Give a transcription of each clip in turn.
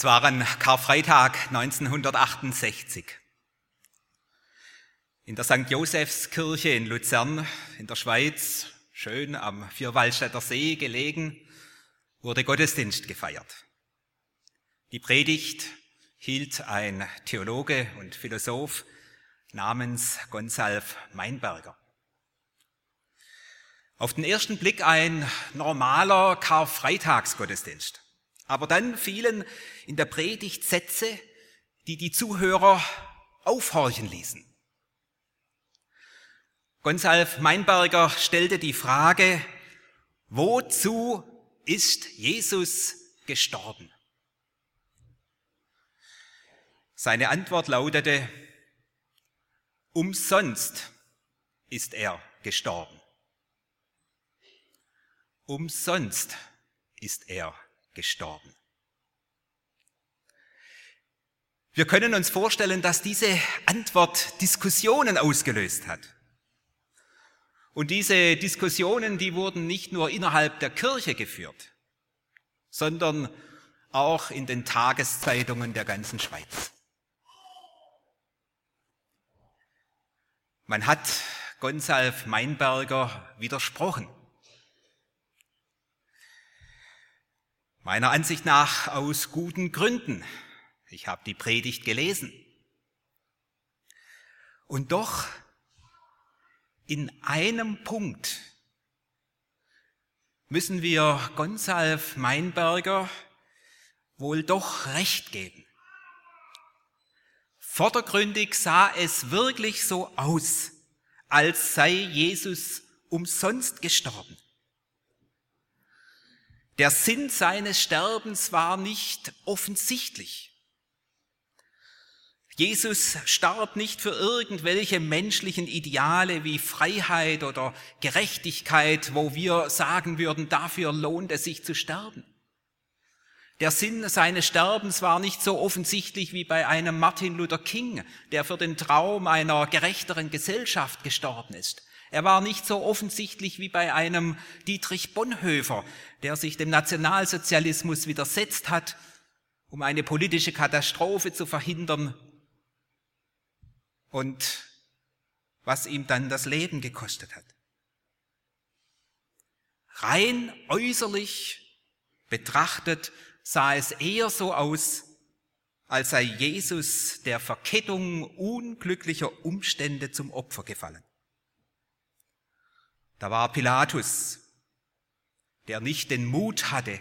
Es war ein Karfreitag 1968. In der St. Josefskirche in Luzern in der Schweiz, schön am Vierwaldstätter See gelegen, wurde Gottesdienst gefeiert. Die Predigt hielt ein Theologe und Philosoph namens Gonsalv Meinberger. Auf den ersten Blick ein normaler Karfreitagsgottesdienst. Aber dann fielen in der Predigt Sätze, die die Zuhörer aufhorchen ließen. Gonsalv Meinberger stellte die Frage, wozu ist Jesus gestorben? Seine Antwort lautete, umsonst ist er gestorben. Umsonst ist er gestorben. Wir können uns vorstellen, dass diese Antwort Diskussionen ausgelöst hat. Und diese Diskussionen, die wurden nicht nur innerhalb der Kirche geführt, sondern auch in den Tageszeitungen der ganzen Schweiz. Man hat Gonsalv Meinberger widersprochen. Meiner Ansicht nach aus guten Gründen. Ich habe die Predigt gelesen. Und doch in einem Punkt müssen wir Gonsalv Meinberger wohl doch recht geben. Vordergründig sah es wirklich so aus, als sei Jesus umsonst gestorben. Der Sinn seines Sterbens war nicht offensichtlich. Jesus starb nicht für irgendwelche menschlichen Ideale wie Freiheit oder Gerechtigkeit, wo wir sagen würden, dafür lohnt es sich zu sterben. Der Sinn seines Sterbens war nicht so offensichtlich wie bei einem Martin Luther King, der für den Traum einer gerechteren Gesellschaft gestorben ist. Er war nicht so offensichtlich wie bei einem Dietrich Bonhoeffer, der sich dem Nationalsozialismus widersetzt hat, um eine politische Katastrophe zu verhindern und was ihm dann das Leben gekostet hat. Rein äußerlich betrachtet sah es eher so aus, als sei Jesus der Verkettung unglücklicher Umstände zum Opfer gefallen. Da war Pilatus, der nicht den Mut hatte,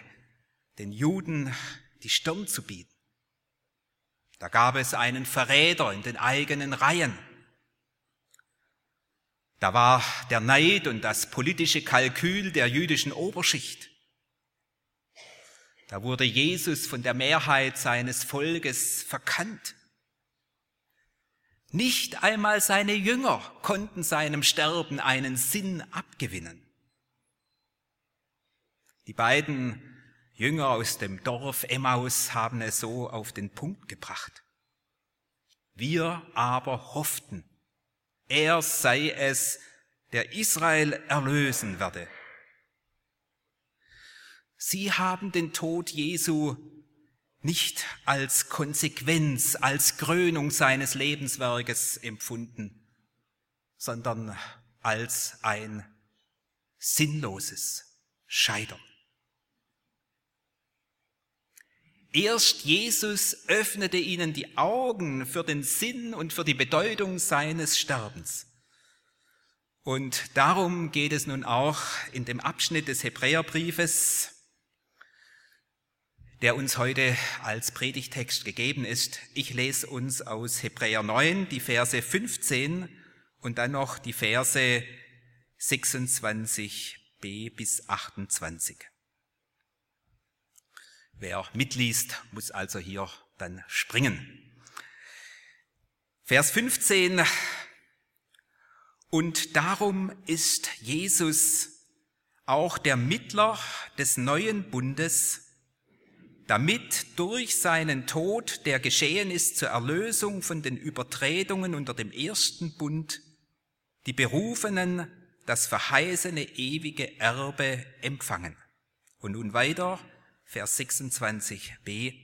den Juden die Stirn zu bieten. Da gab es einen Verräter in den eigenen Reihen. Da war der Neid und das politische Kalkül der jüdischen Oberschicht. Da wurde Jesus von der Mehrheit seines Volkes verkannt. Nicht einmal seine Jünger konnten seinem Sterben einen Sinn abgewinnen. Die beiden Jünger aus dem Dorf Emmaus haben es so auf den Punkt gebracht. Wir aber hofften, er sei es, der Israel erlösen werde. Sie haben den Tod Jesu nicht als Konsequenz, als Krönung seines Lebenswerkes empfunden, sondern als ein sinnloses Scheitern. Erst Jesus öffnete ihnen die Augen für den Sinn und für die Bedeutung seines Sterbens. Und darum geht es nun auch in dem Abschnitt des Hebräerbriefes, der uns heute als Predigtext gegeben ist. Ich lese uns aus Hebräer 9 die Verse 15 und dann noch die Verse 26b bis 28. Wer mitliest, muss also hier dann springen. Vers 15. Und darum ist Jesus auch der Mittler des neuen Bundes, damit durch seinen Tod, der geschehen ist zur Erlösung von den Übertretungen unter dem ersten Bund, die Berufenen das verheißene ewige Erbe empfangen. Und nun weiter, Vers 26b.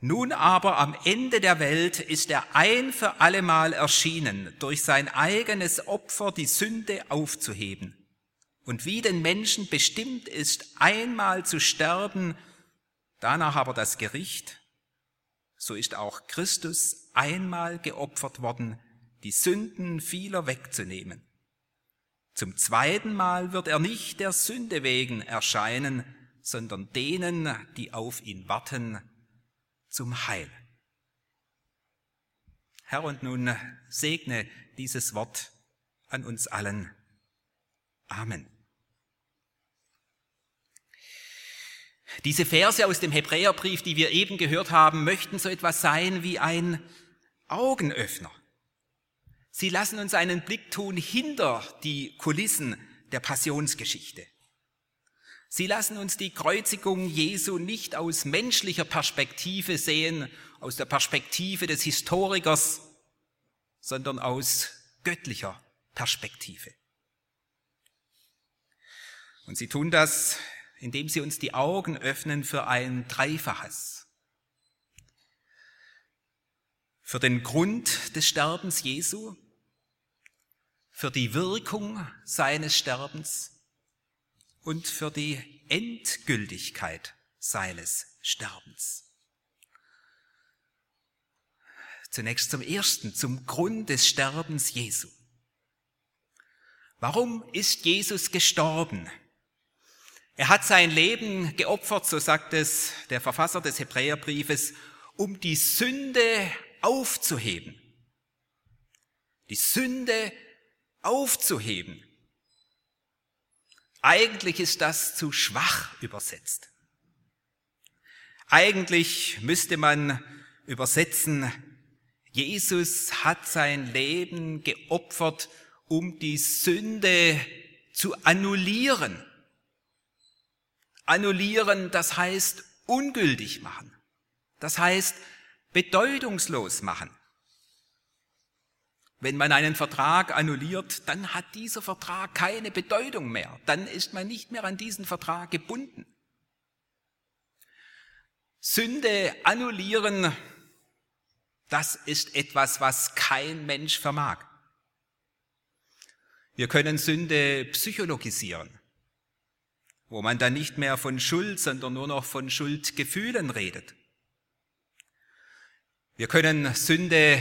Nun aber am Ende der Welt ist er ein für allemal erschienen, durch sein eigenes Opfer die Sünde aufzuheben. Und wie den Menschen bestimmt ist, einmal zu sterben, danach aber das Gericht, so ist auch Christus einmal geopfert worden, die Sünden vieler wegzunehmen. Zum zweiten Mal wird er nicht der Sünde wegen erscheinen, sondern denen, die auf ihn warten, zum Heil. Herr, und nun segne dieses Wort an uns allen. Amen. Diese Verse aus dem Hebräerbrief, die wir eben gehört haben, möchten so etwas sein wie ein Augenöffner. Sie lassen uns einen Blick tun hinter die Kulissen der Passionsgeschichte. Sie lassen uns die Kreuzigung Jesu nicht aus menschlicher Perspektive sehen, aus der Perspektive des Historikers, sondern aus göttlicher Perspektive. Und sie tun das, indem sie uns die Augen öffnen für ein Dreifaches. Für den Grund des Sterbens Jesu, für die Wirkung seines Sterbens und für die Endgültigkeit seines Sterbens. Zunächst zum ersten, zum Grund des Sterbens Jesu. Warum ist Jesus gestorben? Er hat sein Leben geopfert, so sagt es der Verfasser des Hebräerbriefes, um die Sünde aufzuheben. Die Sünde aufzuheben. Eigentlich ist das zu schwach übersetzt. Eigentlich müsste man übersetzen, Jesus hat sein Leben geopfert, um die Sünde zu annullieren. Annullieren, das heißt ungültig machen. Das heißt bedeutungslos machen. Wenn man einen Vertrag annulliert, dann hat dieser Vertrag keine Bedeutung mehr. Dann ist man nicht mehr an diesen Vertrag gebunden. Sünde annullieren, das ist etwas, was kein Mensch vermag. Wir können Sünde psychologisieren, wo man dann nicht mehr von Schuld, sondern nur noch von Schuldgefühlen redet. Wir können Sünde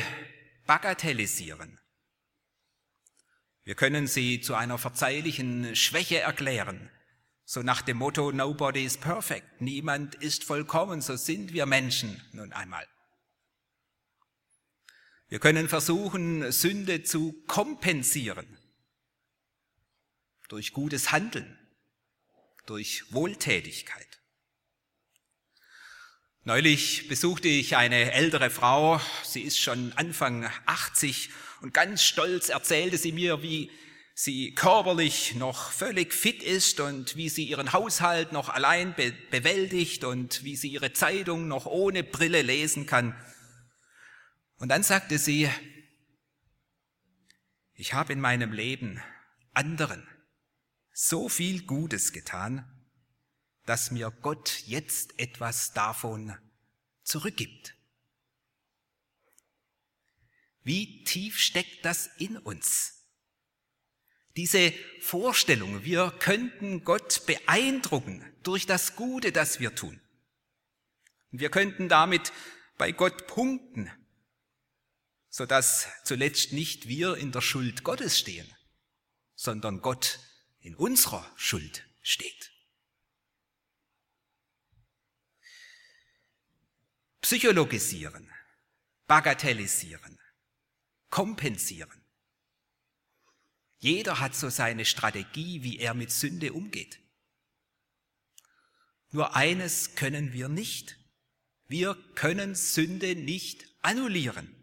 bagatellisieren. Wir können sie zu einer verzeihlichen Schwäche erklären, so nach dem Motto Nobody is perfect, niemand ist vollkommen, so sind wir Menschen nun einmal. Wir können versuchen, Sünde zu kompensieren durch gutes Handeln, durch Wohltätigkeit. Neulich besuchte ich eine ältere Frau, sie ist schon Anfang 80 und ganz stolz erzählte sie mir, wie sie körperlich noch völlig fit ist und wie sie ihren Haushalt noch allein be bewältigt und wie sie ihre Zeitung noch ohne Brille lesen kann. Und dann sagte sie, ich habe in meinem Leben anderen so viel Gutes getan, dass mir Gott jetzt etwas davon zurückgibt. Wie tief steckt das in uns? Diese Vorstellung, wir könnten Gott beeindrucken durch das Gute, das wir tun. Wir könnten damit bei Gott punkten, sodass zuletzt nicht wir in der Schuld Gottes stehen, sondern Gott in unserer Schuld steht. psychologisieren, bagatellisieren, kompensieren. Jeder hat so seine Strategie, wie er mit Sünde umgeht. Nur eines können wir nicht. Wir können Sünde nicht annullieren.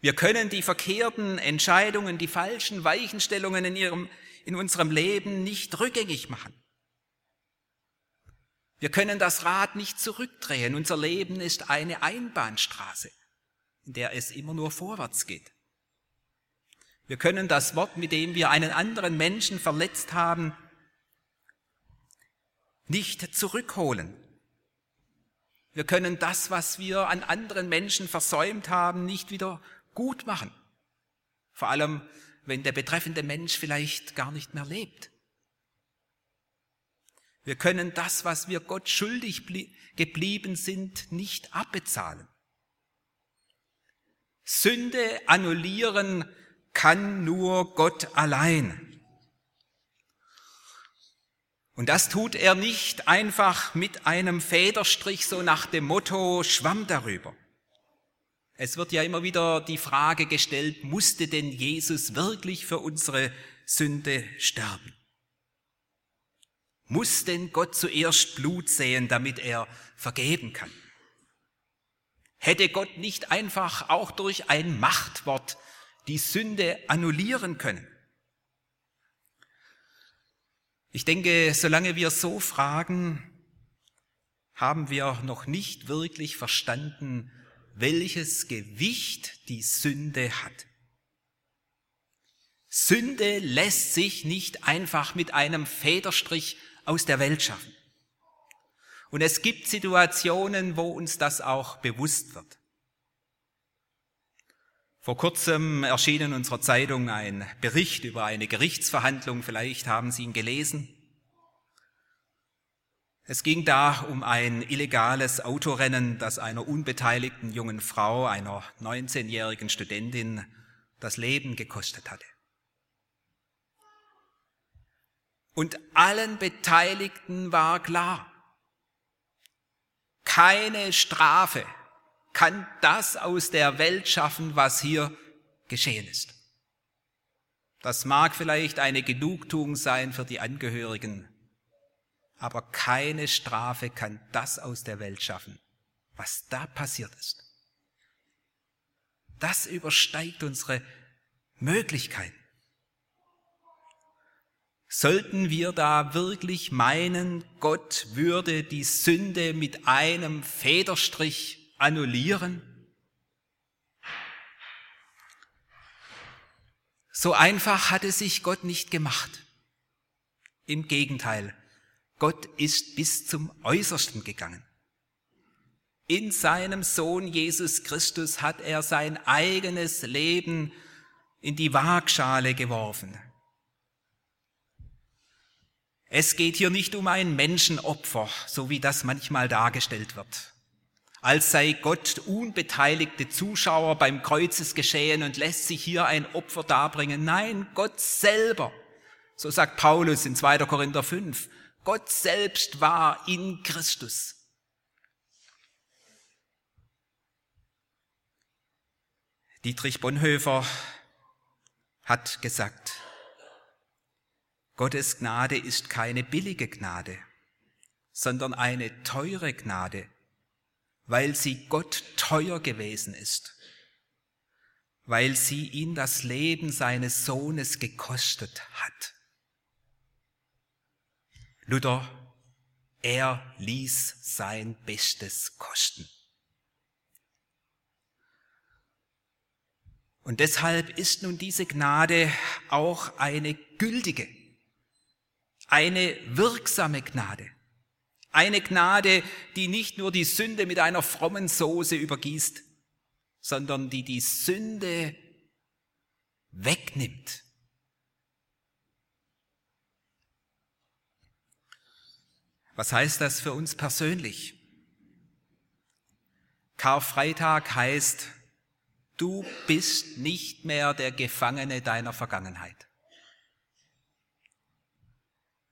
Wir können die verkehrten Entscheidungen, die falschen Weichenstellungen in, ihrem, in unserem Leben nicht rückgängig machen. Wir können das Rad nicht zurückdrehen. Unser Leben ist eine Einbahnstraße, in der es immer nur vorwärts geht. Wir können das Wort, mit dem wir einen anderen Menschen verletzt haben, nicht zurückholen. Wir können das, was wir an anderen Menschen versäumt haben, nicht wieder gut machen. Vor allem, wenn der betreffende Mensch vielleicht gar nicht mehr lebt. Wir können das, was wir Gott schuldig geblieben sind, nicht abbezahlen. Sünde annullieren kann nur Gott allein. Und das tut er nicht einfach mit einem Federstrich so nach dem Motto Schwamm darüber. Es wird ja immer wieder die Frage gestellt, musste denn Jesus wirklich für unsere Sünde sterben? Muss denn Gott zuerst Blut sehen, damit er vergeben kann? Hätte Gott nicht einfach auch durch ein Machtwort die Sünde annullieren können? Ich denke, solange wir so fragen, haben wir noch nicht wirklich verstanden, welches Gewicht die Sünde hat. Sünde lässt sich nicht einfach mit einem Federstrich aus der Welt schaffen. Und es gibt Situationen, wo uns das auch bewusst wird. Vor kurzem erschien in unserer Zeitung ein Bericht über eine Gerichtsverhandlung, vielleicht haben Sie ihn gelesen. Es ging da um ein illegales Autorennen, das einer unbeteiligten jungen Frau, einer 19-jährigen Studentin, das Leben gekostet hatte. Und allen Beteiligten war klar, keine Strafe kann das aus der Welt schaffen, was hier geschehen ist. Das mag vielleicht eine Genugtuung sein für die Angehörigen aber keine Strafe kann das aus der Welt schaffen, was da passiert ist. Das übersteigt unsere Möglichkeiten. Sollten wir da wirklich meinen, Gott würde die Sünde mit einem Federstrich annullieren? So einfach hatte sich Gott nicht gemacht. Im Gegenteil, Gott ist bis zum Äußersten gegangen. In seinem Sohn Jesus Christus hat er sein eigenes Leben in die Waagschale geworfen. Es geht hier nicht um ein Menschenopfer, so wie das manchmal dargestellt wird, als sei Gott unbeteiligte Zuschauer beim Kreuzesgeschehen und lässt sich hier ein Opfer darbringen. Nein, Gott selber, so sagt Paulus in 2. Korinther 5, Gott selbst war in Christus. Dietrich Bonhoeffer hat gesagt, Gottes Gnade ist keine billige Gnade, sondern eine teure Gnade, weil sie Gott teuer gewesen ist, weil sie ihn das Leben seines Sohnes gekostet hat. Luther, er ließ sein Bestes kosten. Und deshalb ist nun diese Gnade auch eine gültige, eine wirksame Gnade. Eine Gnade, die nicht nur die Sünde mit einer frommen Soße übergießt, sondern die die Sünde wegnimmt Was heißt das für uns persönlich? Karfreitag heißt, du bist nicht mehr der Gefangene deiner Vergangenheit.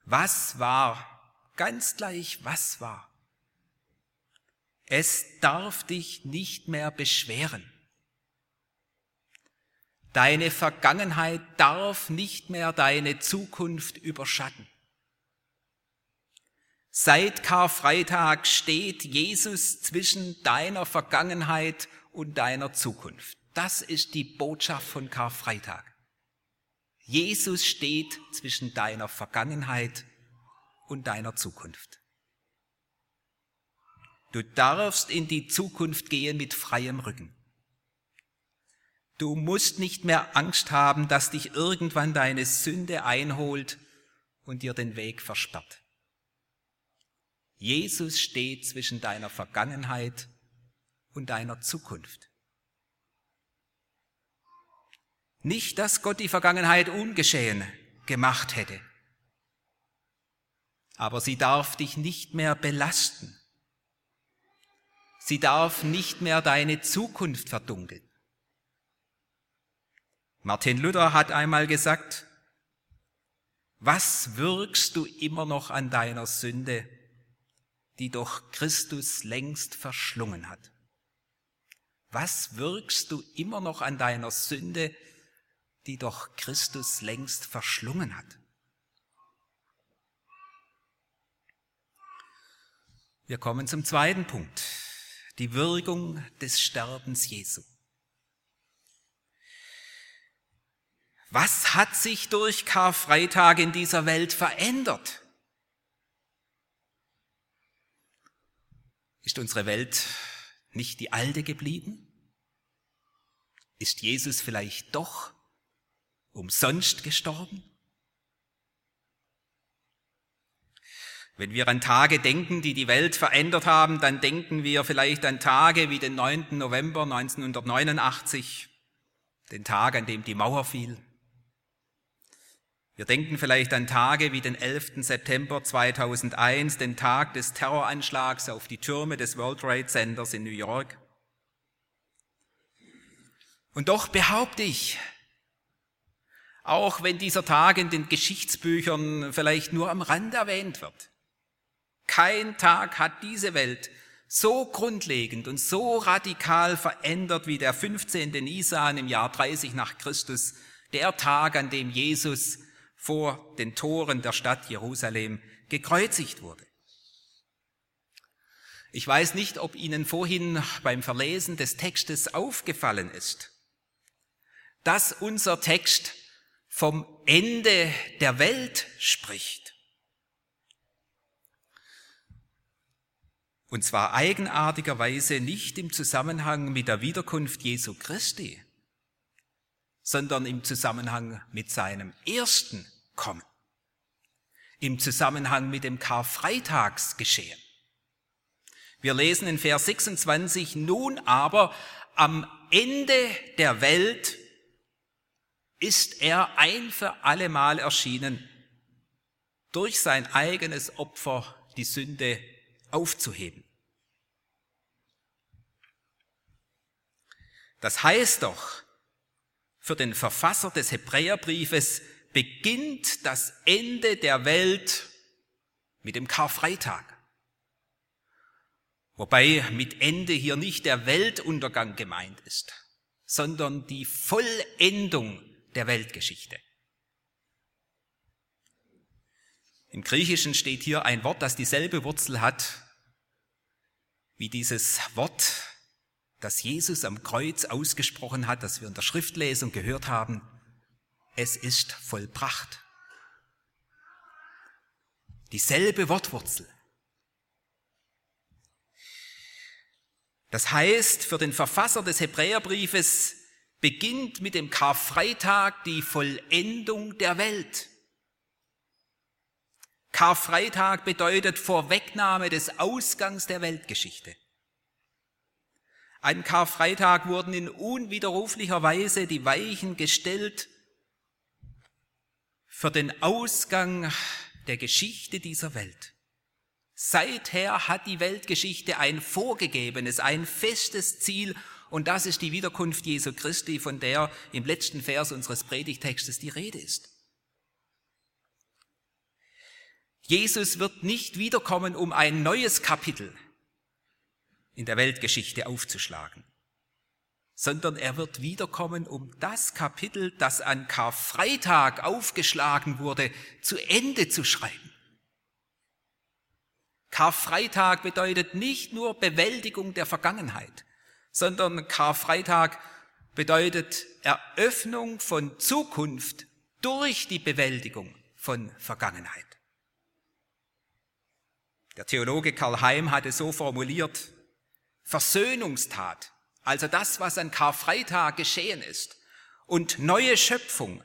Was war, ganz gleich was war. Es darf dich nicht mehr beschweren. Deine Vergangenheit darf nicht mehr deine Zukunft überschatten. Seit Karfreitag steht Jesus zwischen deiner Vergangenheit und deiner Zukunft. Das ist die Botschaft von Karfreitag. Jesus steht zwischen deiner Vergangenheit und deiner Zukunft. Du darfst in die Zukunft gehen mit freiem Rücken. Du musst nicht mehr Angst haben, dass dich irgendwann deine Sünde einholt und dir den Weg versperrt. Jesus steht zwischen deiner Vergangenheit und deiner Zukunft. Nicht, dass Gott die Vergangenheit ungeschehen gemacht hätte, aber sie darf dich nicht mehr belasten. Sie darf nicht mehr deine Zukunft verdunkeln. Martin Luther hat einmal gesagt, was wirkst du immer noch an deiner Sünde, die doch Christus längst verschlungen hat? Was wirkst du immer noch an deiner Sünde, die doch Christus längst verschlungen hat? Wir kommen zum zweiten Punkt, die Wirkung des Sterbens Jesu. Was hat sich durch Karfreitag in dieser Welt verändert? Ist unsere Welt nicht die alte geblieben? Ist Jesus vielleicht doch umsonst gestorben? Wenn wir an Tage denken, die die Welt verändert haben, dann denken wir vielleicht an Tage wie den 9. November 1989, den Tag, an dem die Mauer fiel. Wir denken vielleicht an Tage wie den 11. September 2001, den Tag des Terroranschlags auf die Türme des World Trade Centers in New York. Und doch behaupte ich, auch wenn dieser Tag in den Geschichtsbüchern vielleicht nur am Rand erwähnt wird, kein Tag hat diese Welt so grundlegend und so radikal verändert wie der 15. Nisan im Jahr 30 nach Christus, der Tag, an dem Jesus vor den Toren der Stadt Jerusalem gekreuzigt wurde. Ich weiß nicht, ob Ihnen vorhin beim Verlesen des Textes aufgefallen ist, dass unser Text vom Ende der Welt spricht. Und zwar eigenartigerweise nicht im Zusammenhang mit der Wiederkunft Jesu Christi, sondern im Zusammenhang mit seinem ersten Kommen. Im Zusammenhang mit dem Karfreitagsgeschehen. Wir lesen in Vers 26, nun aber am Ende der Welt ist er ein für allemal erschienen, durch sein eigenes Opfer die Sünde aufzuheben. Das heißt doch, für den Verfasser des Hebräerbriefes beginnt das Ende der Welt mit dem Karfreitag. Wobei mit Ende hier nicht der Weltuntergang gemeint ist, sondern die Vollendung der Weltgeschichte. Im Griechischen steht hier ein Wort, das dieselbe Wurzel hat wie dieses Wort, das Jesus am Kreuz ausgesprochen hat, das wir in der Schriftlesung gehört haben. Es ist vollbracht. Dieselbe Wortwurzel. Das heißt, für den Verfasser des Hebräerbriefes beginnt mit dem Karfreitag die Vollendung der Welt. Karfreitag bedeutet Vorwegnahme des Ausgangs der Weltgeschichte. An Karfreitag wurden in unwiderruflicher Weise die Weichen gestellt für den Ausgang der Geschichte dieser Welt. Seither hat die Weltgeschichte ein vorgegebenes, ein festes Ziel und das ist die Wiederkunft Jesu Christi, von der im letzten Vers unseres Predigtextes die Rede ist. Jesus wird nicht wiederkommen, um ein neues Kapitel in der Weltgeschichte aufzuschlagen, sondern er wird wiederkommen, um das Kapitel, das an Karfreitag aufgeschlagen wurde, zu Ende zu schreiben. Karfreitag bedeutet nicht nur Bewältigung der Vergangenheit, sondern Karfreitag bedeutet Eröffnung von Zukunft durch die Bewältigung von Vergangenheit. Der Theologe Karl Heim hatte so formuliert, Versöhnungstat, also das, was an Karfreitag geschehen ist, und neue Schöpfung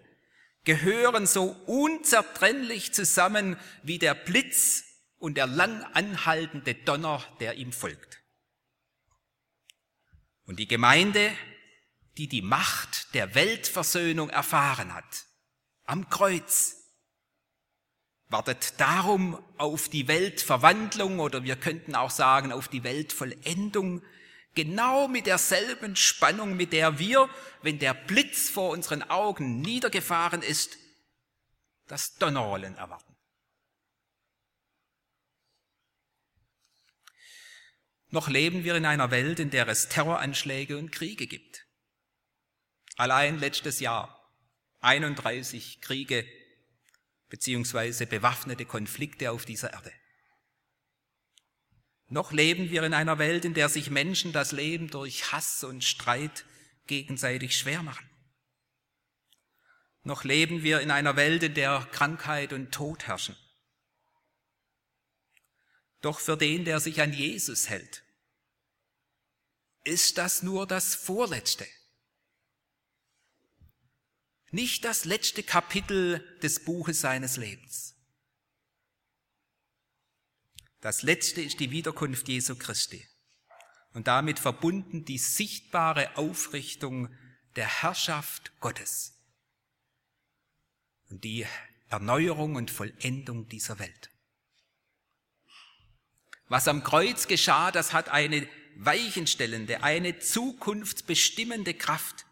gehören so unzertrennlich zusammen wie der Blitz und der lang anhaltende Donner, der ihm folgt. Und die Gemeinde, die die Macht der Weltversöhnung erfahren hat, am Kreuz, wartet darum auf die Weltverwandlung oder wir könnten auch sagen auf die Weltvollendung, genau mit derselben Spannung, mit der wir, wenn der Blitz vor unseren Augen niedergefahren ist, das Donnerrollen erwarten. Noch leben wir in einer Welt, in der es Terroranschläge und Kriege gibt. Allein letztes Jahr 31 Kriege beziehungsweise bewaffnete Konflikte auf dieser Erde. Noch leben wir in einer Welt, in der sich Menschen das Leben durch Hass und Streit gegenseitig schwer machen. Noch leben wir in einer Welt, in der Krankheit und Tod herrschen. Doch für den, der sich an Jesus hält, ist das nur das Vorletzte nicht das letzte Kapitel des Buches seines Lebens. Das letzte ist die Wiederkunft Jesu Christi und damit verbunden die sichtbare Aufrichtung der Herrschaft Gottes und die Erneuerung und Vollendung dieser Welt. Was am Kreuz geschah, das hat eine weichenstellende, eine zukunftsbestimmende Kraft.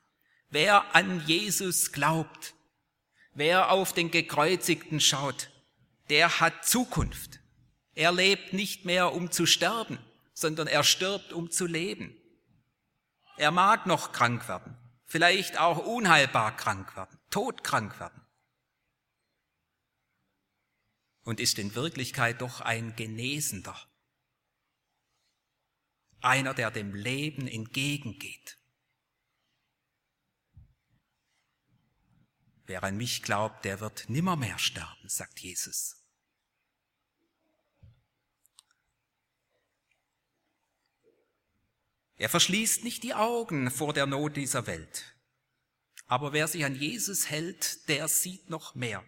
Wer an Jesus glaubt, wer auf den Gekreuzigten schaut, der hat Zukunft. Er lebt nicht mehr, um zu sterben, sondern er stirbt, um zu leben. Er mag noch krank werden, vielleicht auch unheilbar krank werden, todkrank werden. Und ist in Wirklichkeit doch ein Genesender. Einer, der dem Leben entgegengeht. Wer an mich glaubt, der wird nimmermehr sterben, sagt Jesus. Er verschließt nicht die Augen vor der Not dieser Welt. Aber wer sich an Jesus hält, der sieht noch mehr.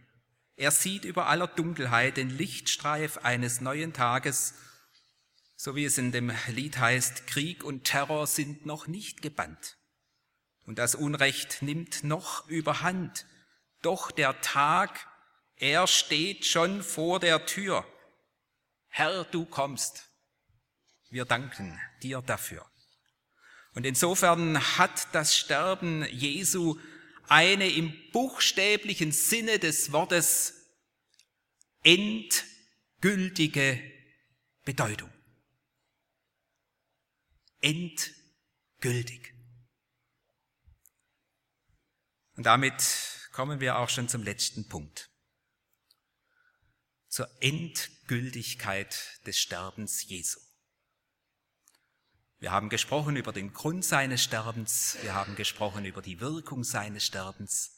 Er sieht über aller Dunkelheit den Lichtstreif eines neuen Tages, so wie es in dem Lied heißt, Krieg und Terror sind noch nicht gebannt. Und das Unrecht nimmt noch überhand. Doch der Tag, er steht schon vor der Tür. Herr, du kommst. Wir danken dir dafür. Und insofern hat das Sterben Jesu eine im buchstäblichen Sinne des Wortes endgültige Bedeutung. Endgültig. Und damit kommen wir auch schon zum letzten Punkt. Zur Endgültigkeit des Sterbens Jesu. Wir haben gesprochen über den Grund seines Sterbens, wir haben gesprochen über die Wirkung seines Sterbens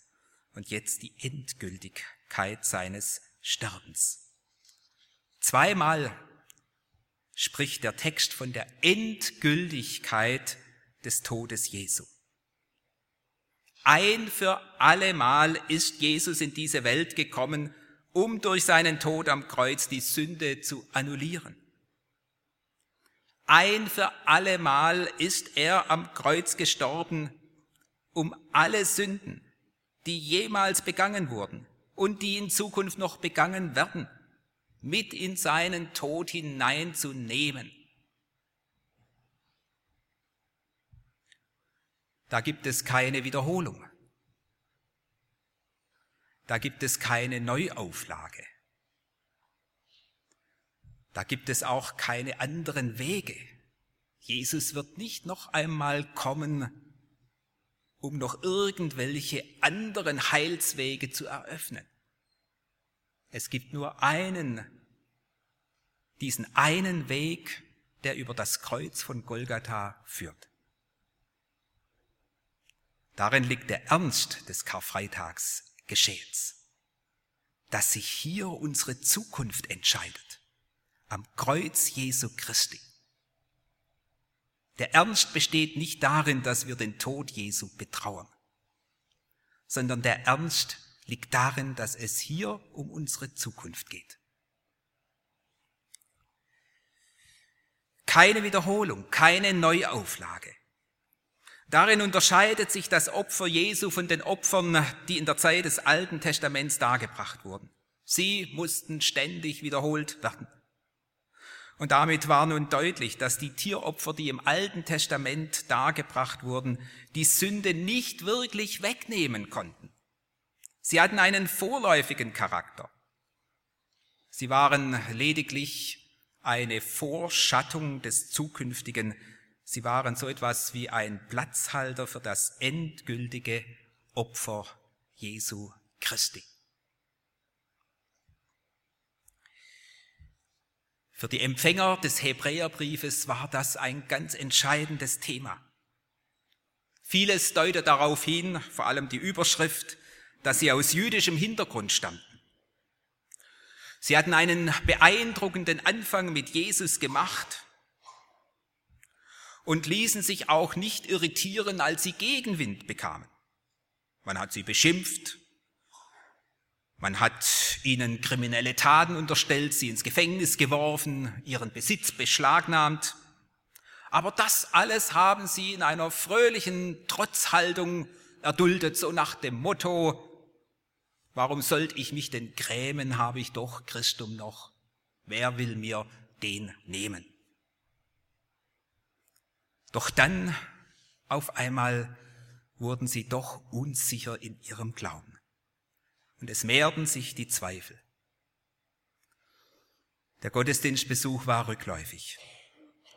und jetzt die Endgültigkeit seines Sterbens. Zweimal spricht der Text von der Endgültigkeit des Todes Jesu. Ein für allemal ist Jesus in diese Welt gekommen, um durch seinen Tod am Kreuz die Sünde zu annullieren. Ein für allemal ist er am Kreuz gestorben, um alle Sünden, die jemals begangen wurden und die in Zukunft noch begangen werden, mit in seinen Tod hineinzunehmen. Da gibt es keine Wiederholung. Da gibt es keine Neuauflage. Da gibt es auch keine anderen Wege. Jesus wird nicht noch einmal kommen, um noch irgendwelche anderen Heilswege zu eröffnen. Es gibt nur einen diesen einen Weg, der über das Kreuz von Golgatha führt. Darin liegt der Ernst des Karfreitags Geschehens, dass sich hier unsere Zukunft entscheidet, am Kreuz Jesu Christi. Der Ernst besteht nicht darin, dass wir den Tod Jesu betrauern, sondern der Ernst liegt darin, dass es hier um unsere Zukunft geht. Keine Wiederholung, keine Neuauflage. Darin unterscheidet sich das Opfer Jesu von den Opfern, die in der Zeit des Alten Testaments dargebracht wurden. Sie mussten ständig wiederholt werden. Und damit war nun deutlich, dass die Tieropfer, die im Alten Testament dargebracht wurden, die Sünde nicht wirklich wegnehmen konnten. Sie hatten einen vorläufigen Charakter. Sie waren lediglich eine Vorschattung des Zukünftigen. Sie waren so etwas wie ein Platzhalter für das endgültige Opfer Jesu Christi. Für die Empfänger des Hebräerbriefes war das ein ganz entscheidendes Thema. Vieles deutet darauf hin, vor allem die Überschrift, dass sie aus jüdischem Hintergrund stammten. Sie hatten einen beeindruckenden Anfang mit Jesus gemacht und ließen sich auch nicht irritieren, als sie Gegenwind bekamen. Man hat sie beschimpft, man hat ihnen kriminelle Taten unterstellt, sie ins Gefängnis geworfen, ihren Besitz beschlagnahmt. Aber das alles haben sie in einer fröhlichen Trotzhaltung erduldet, so nach dem Motto, Warum sollte ich mich denn grämen, habe ich doch Christum noch. Wer will mir den nehmen? Doch dann auf einmal wurden sie doch unsicher in ihrem Glauben. Und es mehrten sich die Zweifel. Der Gottesdienstbesuch war rückläufig.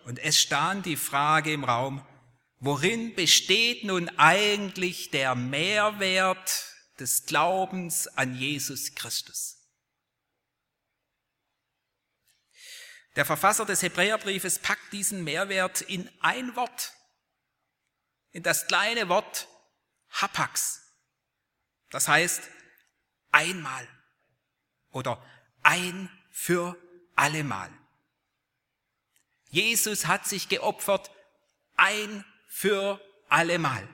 Und es stand die Frage im Raum, worin besteht nun eigentlich der Mehrwert des Glaubens an Jesus Christus. Der Verfasser des Hebräerbriefes packt diesen Mehrwert in ein Wort, in das kleine Wort Hapax. Das heißt einmal oder ein für allemal. Jesus hat sich geopfert ein für allemal.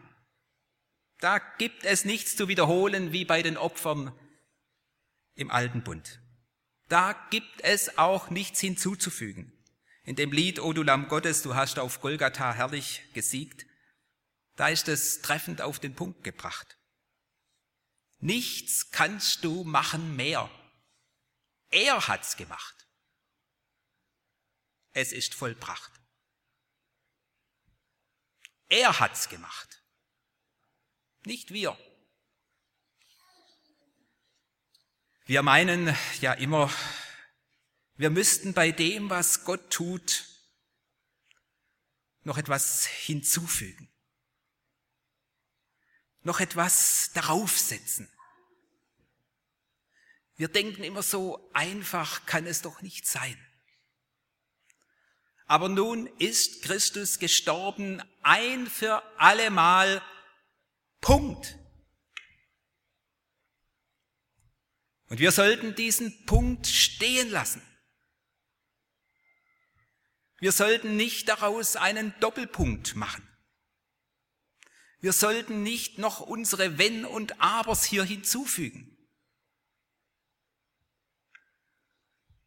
Da gibt es nichts zu wiederholen wie bei den Opfern im alten Bund. Da gibt es auch nichts hinzuzufügen. In dem Lied O du Lamm Gottes, du hast auf Golgatha herrlich gesiegt, da ist es treffend auf den Punkt gebracht. Nichts kannst du machen mehr. Er hat's gemacht. Es ist vollbracht. Er hat's gemacht nicht wir. Wir meinen ja immer, wir müssten bei dem, was Gott tut, noch etwas hinzufügen, noch etwas daraufsetzen. Wir denken immer so einfach kann es doch nicht sein. Aber nun ist Christus gestorben ein für allemal Punkt. Und wir sollten diesen Punkt stehen lassen. Wir sollten nicht daraus einen Doppelpunkt machen. Wir sollten nicht noch unsere Wenn und Abers hier hinzufügen.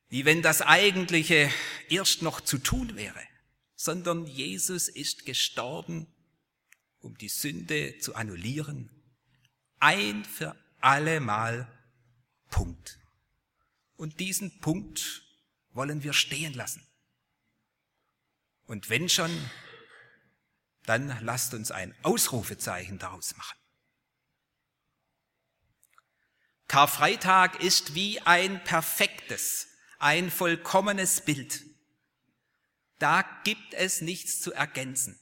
Wie wenn das Eigentliche erst noch zu tun wäre, sondern Jesus ist gestorben um die Sünde zu annullieren. Ein für allemal Punkt. Und diesen Punkt wollen wir stehen lassen. Und wenn schon, dann lasst uns ein Ausrufezeichen daraus machen. Karfreitag ist wie ein perfektes, ein vollkommenes Bild. Da gibt es nichts zu ergänzen.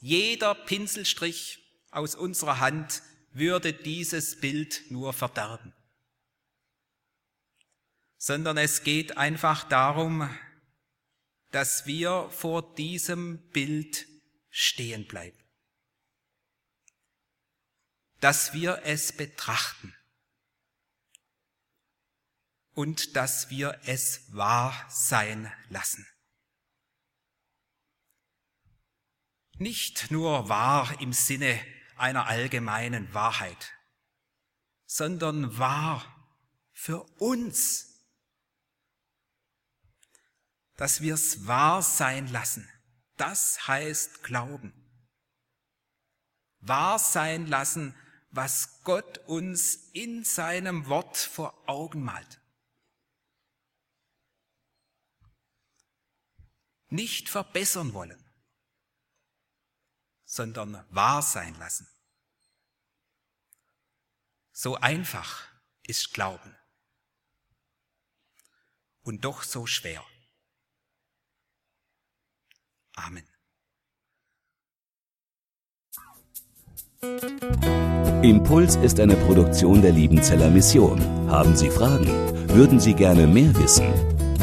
Jeder Pinselstrich aus unserer Hand würde dieses Bild nur verderben. sondern es geht einfach darum, dass wir vor diesem Bild stehen bleiben, dass wir es betrachten und dass wir es wahr sein lassen. Nicht nur wahr im Sinne einer allgemeinen Wahrheit, sondern wahr für uns dass wir es wahr sein lassen. Das heißt Glauben. Wahr sein lassen, was Gott uns in seinem Wort vor Augen malt. Nicht verbessern wollen, sondern wahr sein lassen. So einfach ist Glauben und doch so schwer. Amen. Impuls ist eine Produktion der Liebenzeller Mission. Haben Sie Fragen? Würden Sie gerne mehr wissen?